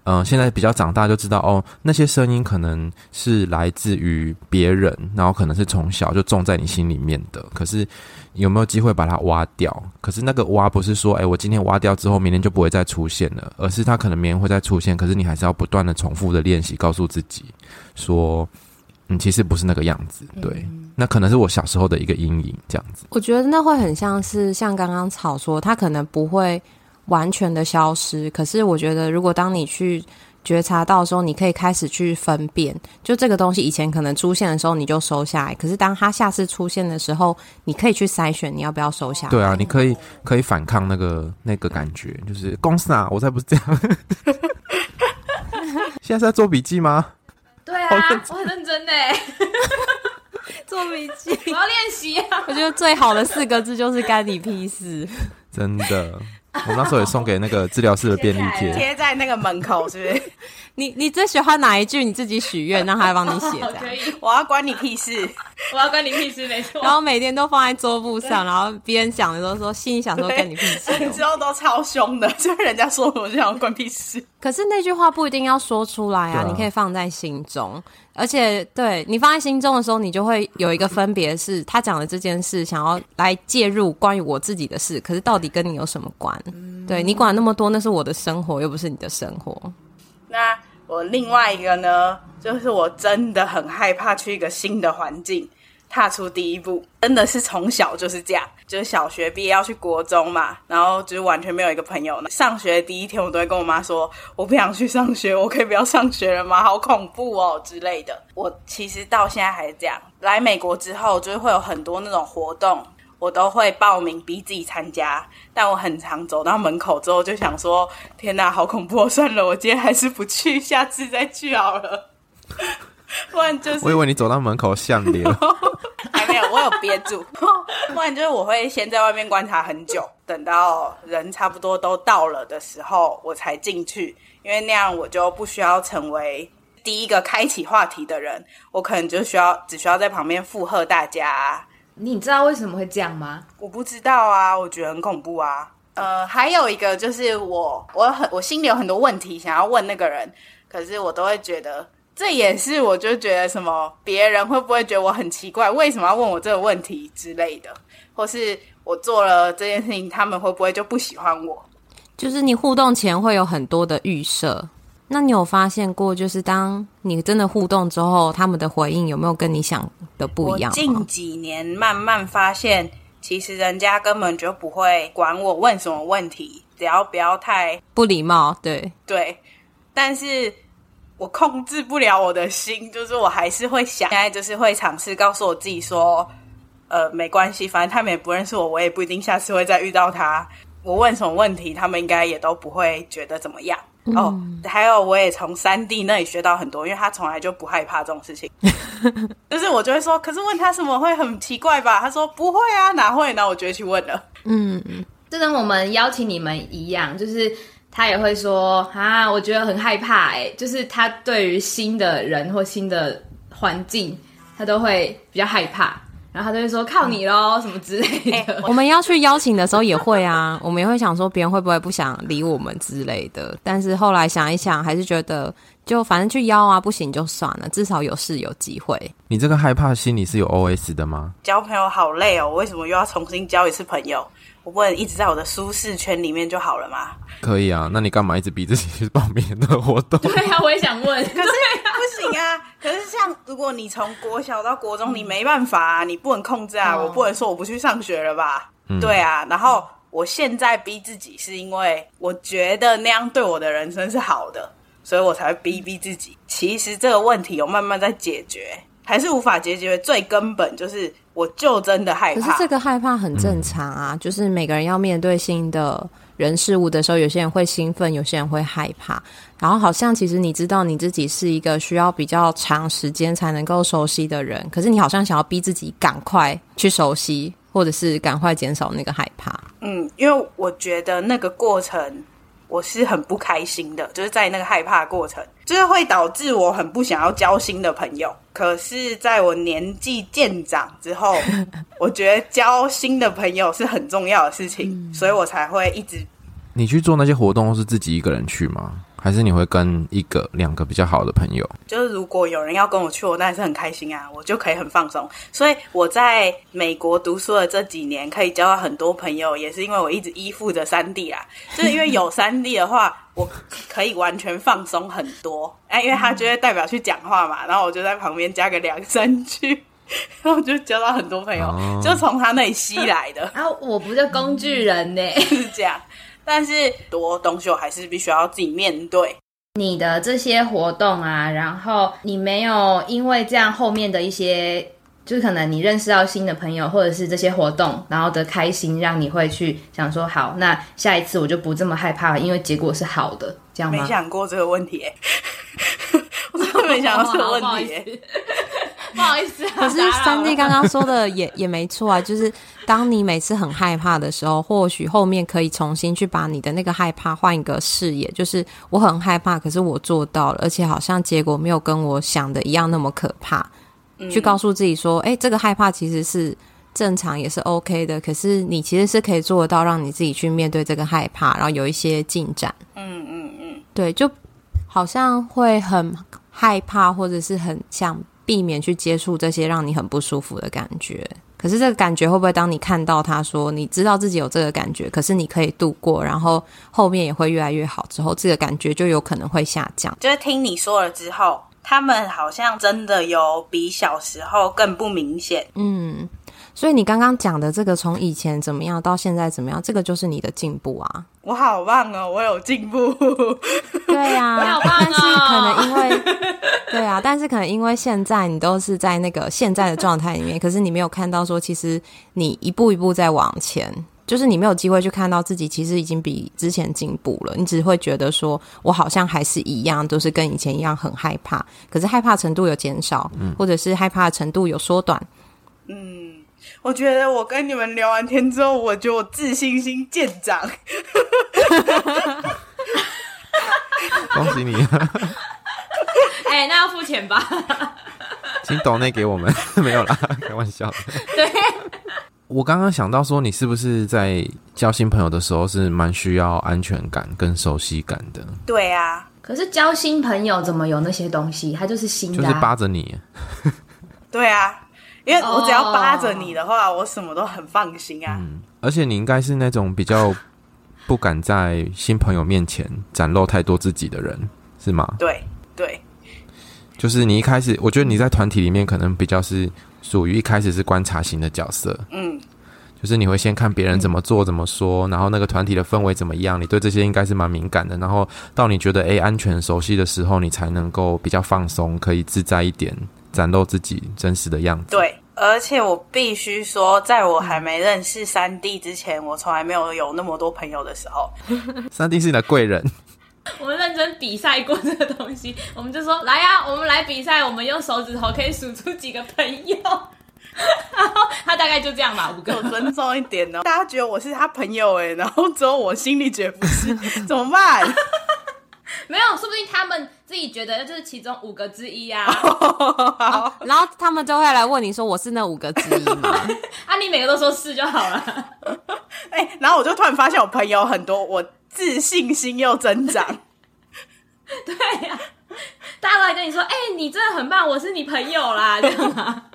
嗯、呃，现在比较长大就知道哦，那些声音可能是来自于别人，然后可能是从小就种在你心里面的。可是有没有机会把它挖掉？可是那个挖不是说，哎，我今天挖掉之后，明天就不会再出现了，而是它可能明天会再出现。可是你还是要不断的重复的练习，告诉自己说，嗯，其实不是那个样子。对，那可能是我小时候的一个阴影，这样子。我觉得那会很像是像刚刚草说，他可能不会。完全的消失，可是我觉得，如果当你去觉察到的时候，你可以开始去分辨，就这个东西以前可能出现的时候，你就收下来。可是当它下次出现的时候，你可以去筛选，你要不要收下来？对啊，你可以可以反抗那个那个感觉，就是公司啊，我才不是这样。现在是在做笔记吗？对啊，我很认真的 做笔记，我要练习啊。我觉得最好的四个字就是干你屁事，真的。我那时候也送给那个治疗室的便利贴，贴在那个门口，是不是？你你最喜欢哪一句？你自己许愿，让他来帮你写。可以，我要关你屁事，我要关你屁事，没错。然后每天都放在桌布上，然后别人讲的时候说，心里想说关你屁事，之后都超凶的，就是人家说我就想关屁事。可是那句话不一定要说出来啊，啊你可以放在心中。而且，对你放在心中的时候，你就会有一个分别，是他讲的这件事，想要来介入关于我自己的事，可是到底跟你有什么关？嗯、对你管那么多，那是我的生活，又不是你的生活。那我另外一个呢，就是我真的很害怕去一个新的环境。踏出第一步，真的是从小就是这样，就是小学毕业要去国中嘛，然后就是完全没有一个朋友。上学第一天，我都会跟我妈说，我不想去上学，我可以不要上学了吗？好恐怖哦之类的。我其实到现在还是这样。来美国之后，就是会有很多那种活动，我都会报名逼自己参加。但我很常走到门口之后，就想说，天哪，好恐怖！算了，我今天还是不去，下次再去好了。不然就是，我以为你走到门口像你了，还没有，我有憋住。不然就是我会先在外面观察很久，等到人差不多都到了的时候，我才进去，因为那样我就不需要成为第一个开启话题的人，我可能就需要只需要在旁边附和大家。你知道为什么会这样吗？我不知道啊，我觉得很恐怖啊。呃，还有一个就是我，我很我心里有很多问题想要问那个人，可是我都会觉得。这也是我就觉得什么，别人会不会觉得我很奇怪？为什么要问我这个问题之类的？或是我做了这件事情，他们会不会就不喜欢我？就是你互动前会有很多的预设，那你有发现过，就是当你真的互动之后，他们的回应有没有跟你想的不一样？近几年慢慢发现，其实人家根本就不会管我问什么问题，只要不要太不礼貌。对对，但是我控制不了我的心，就是我还是会想，现在就是会尝试告诉我自己说，呃，没关系，反正他们也不认识我，我也不一定下次会再遇到他。我问什么问题，他们应该也都不会觉得怎么样。嗯、哦，还有，我也从三弟那里学到很多，因为他从来就不害怕这种事情。就是我就会说，可是问他什么会很奇怪吧？他说不会啊，哪会呢？我就会去问了。嗯嗯，就跟我们邀请你们一样，就是他也会说啊，我觉得很害怕、欸。哎，就是他对于新的人或新的环境，他都会比较害怕。然后他就会说靠你喽，什么之类的。欸、我们要去邀请的时候也会啊，我们也会想说别人会不会不想理我们之类的。但是后来想一想，还是觉得就反正去邀啊，不行就算了，至少有事有机会。你这个害怕心里是有 OS 的吗？交朋友好累哦，我为什么又要重新交一次朋友？我不能一直在我的舒适圈里面就好了吗？可以啊，那你干嘛一直逼自己去报名的活动？对啊，我也想问。可是不行啊，可是像如果你从国小到国中，你没办法啊，你不能控制啊，我不能说我不去上学了吧？嗯、对啊，然后我现在逼自己，是因为我觉得那样对我的人生是好的，所以我才会逼逼自己。其实这个问题有慢慢在解决，还是无法解决，最根本就是。我就真的害怕，可是这个害怕很正常啊，嗯、就是每个人要面对新的人事物的时候，有些人会兴奋，有些人会害怕。然后好像其实你知道你自己是一个需要比较长时间才能够熟悉的人，可是你好像想要逼自己赶快去熟悉，或者是赶快减少那个害怕。嗯，因为我觉得那个过程。我是很不开心的，就是在那个害怕过程，就是会导致我很不想要交新的朋友。可是，在我年纪渐长之后，我觉得交新的朋友是很重要的事情，嗯、所以我才会一直。你去做那些活动，是自己一个人去吗？还是你会跟一个、两个比较好的朋友？就是如果有人要跟我去，我当然是很开心啊，我就可以很放松。所以我在美国读书的这几年，可以交到很多朋友，也是因为我一直依附着三弟啊。就是因为有三弟的话，我可以完全放松很多。哎，因为他就会代表去讲话嘛，然后我就在旁边加个两三句，然后就交到很多朋友，哦、就从他那里吸来的。啊，我不是工具人呢，是这样。但是多东西我还是必须要自己面对。你的这些活动啊，然后你没有因为这样后面的一些，就是可能你认识到新的朋友，或者是这些活动，然后的开心，让你会去想说，好，那下一次我就不这么害怕了，因为结果是好的，这样吗？没想过这个问题，我真的没想到这个问题。不好意思啊，可是三弟刚刚说的也也没错啊，就是当你每次很害怕的时候，或许后面可以重新去把你的那个害怕换一个视野，就是我很害怕，可是我做到了，而且好像结果没有跟我想的一样那么可怕。嗯、去告诉自己说，哎、欸，这个害怕其实是正常，也是 OK 的。可是你其实是可以做得到，让你自己去面对这个害怕，然后有一些进展。嗯嗯嗯，对，就好像会很害怕，或者是很像。避免去接触这些让你很不舒服的感觉，可是这个感觉会不会当你看到他说，你知道自己有这个感觉，可是你可以度过，然后后面也会越来越好之后，这个感觉就有可能会下降。就是听你说了之后，他们好像真的有比小时候更不明显。嗯。所以你刚刚讲的这个，从以前怎么样到现在怎么样，这个就是你的进步啊！我好棒哦，我有进步。对啊，我好棒哦，但是可能因为，对啊，但是可能因为现在你都是在那个现在的状态里面，可是你没有看到说，其实你一步一步在往前，就是你没有机会去看到自己其实已经比之前进步了。你只会觉得说我好像还是一样，都是跟以前一样很害怕，可是害怕程度有减少，嗯，或者是害怕的程度有缩短，嗯。我觉得我跟你们聊完天之后，我觉得我自信心渐长。恭喜你！哎、欸，那要付钱吧？请抖内给我们，没有啦，开玩笑的。对，我刚刚想到说，你是不是在交新朋友的时候是蛮需要安全感跟熟悉感的？对啊，可是交新朋友怎么有那些东西？他就是新的、啊，就是扒着你。对啊。因为我只要扒着你的话，oh. 我什么都很放心啊。嗯，而且你应该是那种比较不敢在新朋友面前展露太多自己的人，是吗？对对，就是你一开始，我觉得你在团体里面可能比较是属于一开始是观察型的角色，嗯，就是你会先看别人怎么做、怎么说，然后那个团体的氛围怎么样，你对这些应该是蛮敏感的。然后到你觉得诶安全熟悉的时候，你才能够比较放松，可以自在一点，展露自己真实的样子。对。而且我必须说，在我还没认识三弟之前，我从来没有有那么多朋友的时候。三弟是你的贵人。我们认真比赛过这个东西，我们就说来呀、啊，我们来比赛，我们用手指头可以数出几个朋友。然 后他大概就这样吧，五个。有尊重一点哦，大家觉得我是他朋友哎，然后只有我心里觉得不是，怎么办？没有，说不定他们自己觉得就是其中五个之一啊。啊 然后他们就会来问你说：“我是那五个之一吗？”啊，你每个都说是就好了。哎、欸，然后我就突然发现我朋友很多，我自信心又增长。对呀、啊，大家都来跟你说：“哎、欸，你真的很棒，我是你朋友啦。”这样啊。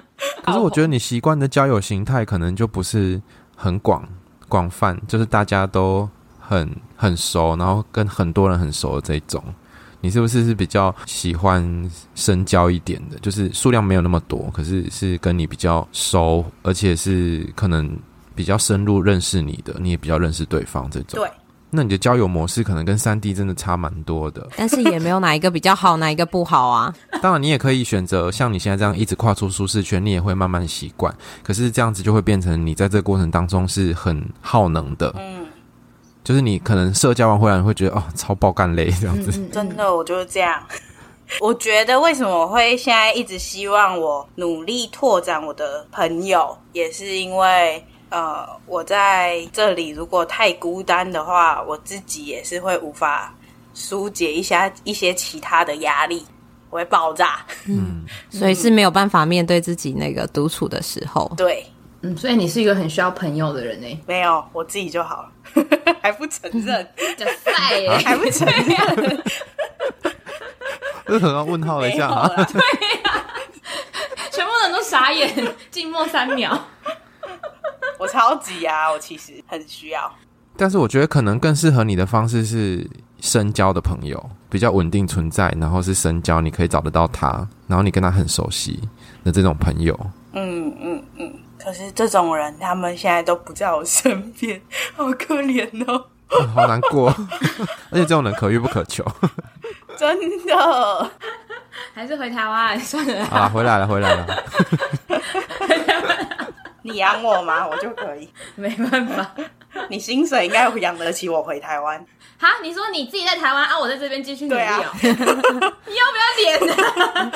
可是我觉得你习惯的交友形态可能就不是很广广泛，就是大家都。很很熟，然后跟很多人很熟的这种，你是不是是比较喜欢深交一点的？就是数量没有那么多，可是是跟你比较熟，而且是可能比较深入认识你的，你也比较认识对方这种。对，那你的交友模式可能跟三 D 真的差蛮多的，但是也没有哪一个比较好，哪一个不好啊。当然，你也可以选择像你现在这样一直跨出舒适圈，你也会慢慢习惯。可是这样子就会变成你在这个过程当中是很耗能的。嗯。就是你可能社交完回来，你会觉得哦，超爆干累这样子。嗯，真的，我就是这样。我觉得为什么我会现在一直希望我努力拓展我的朋友，也是因为呃，我在这里如果太孤单的话，我自己也是会无法疏解一下一些其他的压力，我会爆炸。嗯，所以是没有办法面对自己那个独处的时候。对，嗯，所以你是一个很需要朋友的人呢？没有，我自己就好了。还不承认，就赛耶！还不承认，为什么要问号了一下啊？对呀、啊，全部人都傻眼，静默三秒。我超级啊，我其实很需要。但是我觉得可能更适合你的方式是深交的朋友，比较稳定存在，然后是深交，你可以找得到他，然后你跟他很熟悉的这种朋友。嗯嗯嗯。可是这种人，他们现在都不在我身边，好可怜哦，哦，好难过。而且这种人可遇不可求，真的。还是回台湾算了。啊，回来了，回来了。你养我吗？我就可以。没办法，你薪水应该养得起我回台湾。哈，你说你自己在台湾啊，我在这边继续努力哦。对啊、你要不要脸啊？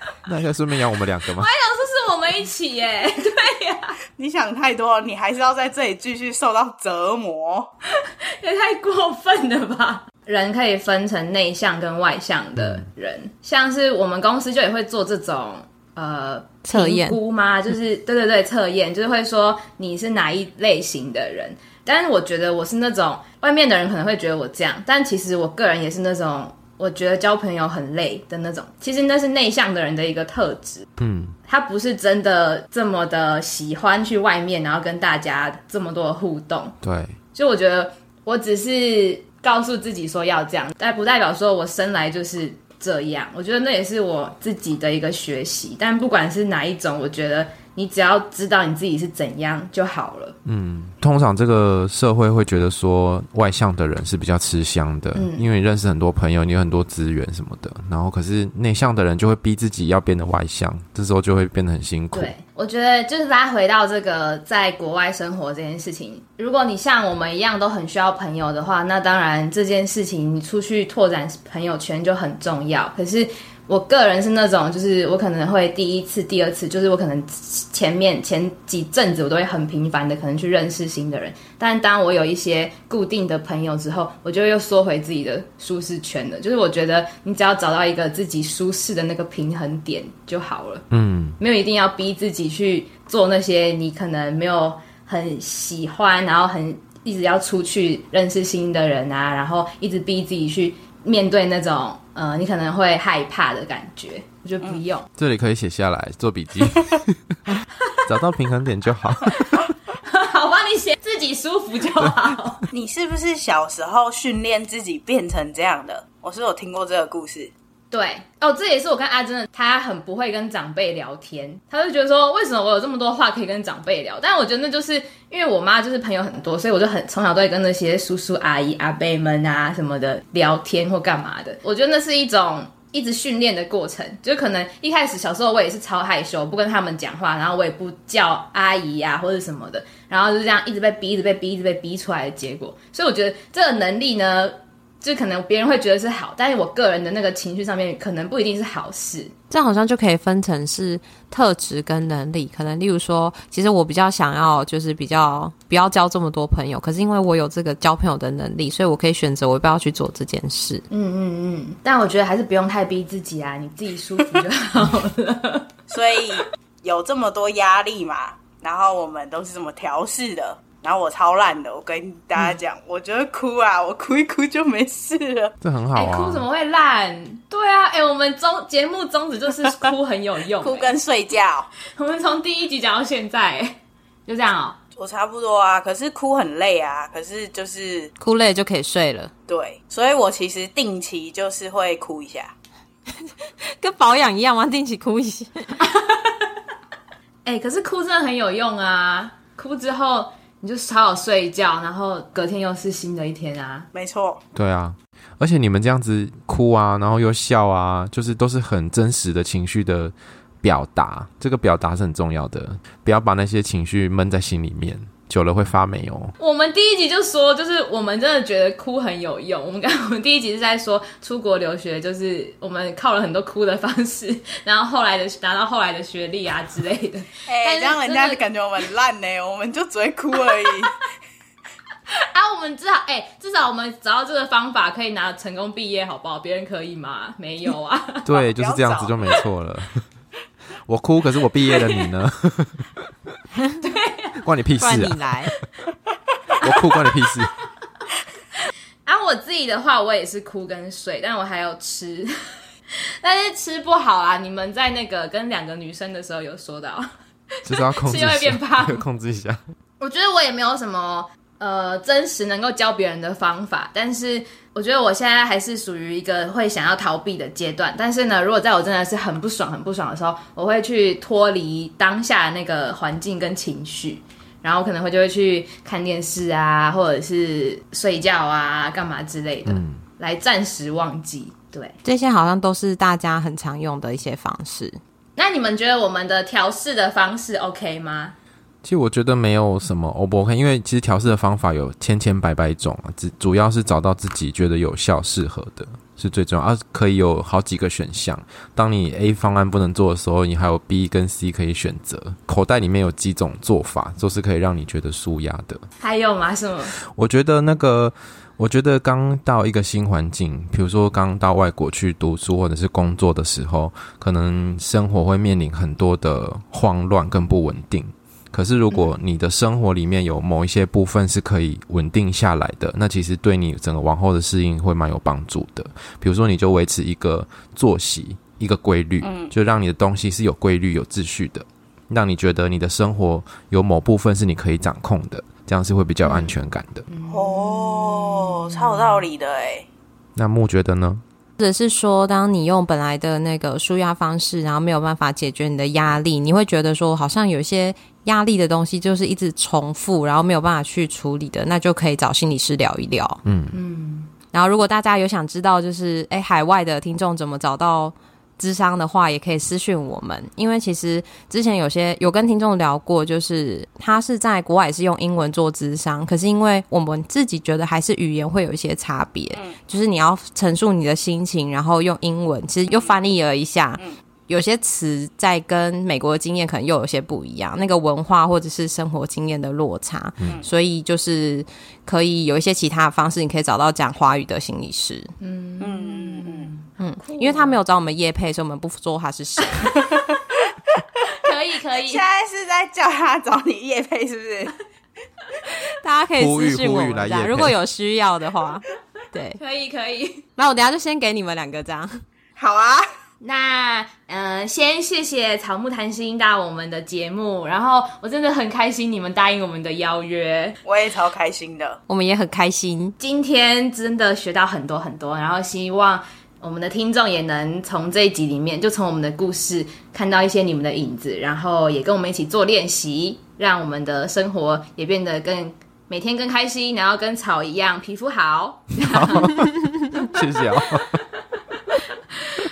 那要顺便养我们两个吗？我还想说是我们一起耶，对呀、啊。你想太多了，你还是要在这里继续受到折磨，也太过分了吧？人可以分成内向跟外向的人，嗯、像是我们公司就也会做这种呃测验估吗？就是对对对，测验就是会说你是哪一类型的人。但是我觉得我是那种外面的人可能会觉得我这样，但其实我个人也是那种。我觉得交朋友很累的那种，其实那是内向的人的一个特质。嗯，他不是真的这么的喜欢去外面，然后跟大家这么多的互动。对，所以我觉得我只是告诉自己说要这样，但不代表说我生来就是这样。我觉得那也是我自己的一个学习。但不管是哪一种，我觉得。你只要知道你自己是怎样就好了。嗯，通常这个社会会觉得说外向的人是比较吃香的，嗯，因为你认识很多朋友，你有很多资源什么的。然后，可是内向的人就会逼自己要变得外向，这时候就会变得很辛苦。对，我觉得就是拉回到这个在国外生活这件事情，如果你像我们一样都很需要朋友的话，那当然这件事情你出去拓展朋友圈就很重要。可是。我个人是那种，就是我可能会第一次、第二次，就是我可能前面前几阵子我都会很频繁的可能去认识新的人，但当我有一些固定的朋友之后，我就又缩回自己的舒适圈了。就是我觉得你只要找到一个自己舒适的那个平衡点就好了，嗯，没有一定要逼自己去做那些你可能没有很喜欢，然后很一直要出去认识新的人啊，然后一直逼自己去面对那种。呃，你可能会害怕的感觉，我觉得不用。嗯、这里可以写下来做笔记，找到平衡点就好。好，帮你写，自己舒服就好。你是不是小时候训练自己变成这样的？我我是有听过这个故事。对哦，这也是我跟阿珍的，他很不会跟长辈聊天，他就觉得说，为什么我有这么多话可以跟长辈聊？但我觉得那就是因为我妈就是朋友很多，所以我就很从小都会跟那些叔叔阿姨阿伯们啊什么的聊天或干嘛的。我觉得那是一种一直训练的过程，就可能一开始小时候我也是超害羞，不跟他们讲话，然后我也不叫阿姨啊或者什么的，然后就这样一直被逼，一直被逼，一直被逼出来的结果。所以我觉得这个能力呢。就可能别人会觉得是好，但是我个人的那个情绪上面可能不一定是好事。这样好像就可以分成是特质跟能力。可能例如说，其实我比较想要就是比较不要交这么多朋友，可是因为我有这个交朋友的能力，所以我可以选择我不要去做这件事。嗯嗯嗯。但我觉得还是不用太逼自己啊，你自己舒服就好了。所以有这么多压力嘛，然后我们都是这么调试的。然后我超烂的，我跟大家讲，嗯、我觉得哭啊，我哭一哭就没事了，这很好啊。欸、哭怎么会烂？对啊，哎、欸，我们宗节目宗旨就是哭很有用、欸，哭跟睡觉。我们从第一集讲到现在，就这样哦、喔。我差不多啊，可是哭很累啊，可是就是哭累就可以睡了。对，所以我其实定期就是会哭一下，跟保养一样吗？定期哭一下。哎、欸，可是哭真的很有用啊，哭之后。你就好好睡一觉，然后隔天又是新的一天啊！没错，对啊，而且你们这样子哭啊，然后又笑啊，就是都是很真实的情绪的表达，这个表达是很重要的，不要把那些情绪闷在心里面。久了会发霉哦。我们第一集就说，就是我们真的觉得哭很有用。我们刚 我们第一集是在说出国留学，就是我们靠了很多哭的方式，然后后来的拿到后来的学历啊之类的。哎、欸，这样人家就感觉我们烂呢，我们就只会哭而已。啊，我们至少哎、欸，至少我们找到这个方法可以拿成功毕业，好不好？别人可以吗？没有啊。对，就是这样子就没错了。我哭，可是我毕业了，你呢？对。关你屁事啊！你来，我哭关你屁事。啊，我自己的话，我也是哭跟睡，但我还有吃，但是吃不好啊。你们在那个跟两个女生的时候有说到，就是要控制一下，会变胖，控制一下。我觉得我也没有什么呃真实能够教别人的方法，但是。我觉得我现在还是属于一个会想要逃避的阶段，但是呢，如果在我真的是很不爽、很不爽的时候，我会去脱离当下的那个环境跟情绪，然后可能会就会去看电视啊，或者是睡觉啊，干嘛之类的，嗯、来暂时忘记。对，这些好像都是大家很常用的一些方式。那你们觉得我们的调试的方式 OK 吗？其实我觉得没有什么 O 不 OK，因为其实调试的方法有千千百百种啊，只主要是找到自己觉得有效、适合的，是最重要。而、啊、可以有好几个选项，当你 A 方案不能做的时候，你还有 B 跟 C 可以选择。口袋里面有几种做法，都是可以让你觉得舒压的。还有吗？什么？我觉得那个，我觉得刚到一个新环境，比如说刚到外国去读书或者是工作的时候，可能生活会面临很多的慌乱跟不稳定。可是，如果你的生活里面有某一些部分是可以稳定下来的，那其实对你整个往后的适应会蛮有帮助的。比如说，你就维持一个作息，一个规律，就让你的东西是有规律、有秩序的，让你觉得你的生活有某部分是你可以掌控的，这样是会比较有安全感的。哦，超有道理的诶。那木觉得呢？或者是说，当你用本来的那个舒压方式，然后没有办法解决你的压力，你会觉得说，好像有些压力的东西就是一直重复，然后没有办法去处理的，那就可以找心理师聊一聊。嗯嗯。然后，如果大家有想知道，就是诶，海外的听众怎么找到？智商的话，也可以私讯我们，因为其实之前有些有跟听众聊过，就是他是在国外也是用英文做智商，可是因为我们自己觉得还是语言会有一些差别，嗯、就是你要陈述你的心情，然后用英文，其实又翻译了一下。嗯嗯有些词在跟美国的经验可能又有些不一样，那个文化或者是生活经验的落差，嗯，所以就是可以有一些其他的方式，你可以找到讲华语的心理师，嗯。嗯嗯嗯，因为他没有找我们叶配，所以我们不说他是谁。可以可以，现在是在叫他找你叶配，是不是？大家可以私信我们，如果有需要的话，对，可以可以。那我等下就先给你们两个这样，好啊。那嗯、呃，先谢谢草木谈心到我们的节目，然后我真的很开心你们答应我们的邀约，我也超开心的，我们也很开心。今天真的学到很多很多，然后希望我们的听众也能从这一集里面，就从我们的故事看到一些你们的影子，然后也跟我们一起做练习，让我们的生活也变得更每天更开心，然后跟草一样皮肤好。好谢谢啊。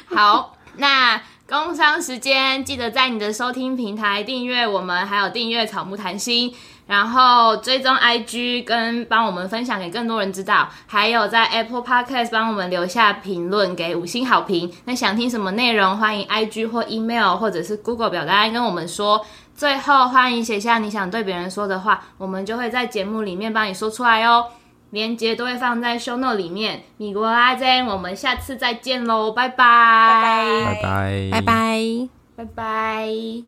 好。那工商时间，记得在你的收听平台订阅我们，还有订阅草木谈心，然后追踪 IG 跟帮我们分享给更多人知道，还有在 Apple Podcast 帮我们留下评论，给五星好评。那想听什么内容，欢迎 IG 或 email 或者是 Google 表单跟我们说。最后，欢迎写下你想对别人说的话，我们就会在节目里面帮你说出来哦。链接都会放在 show note 里面。米国阿珍，我们下次再见喽，拜拜，拜拜，拜拜，拜拜。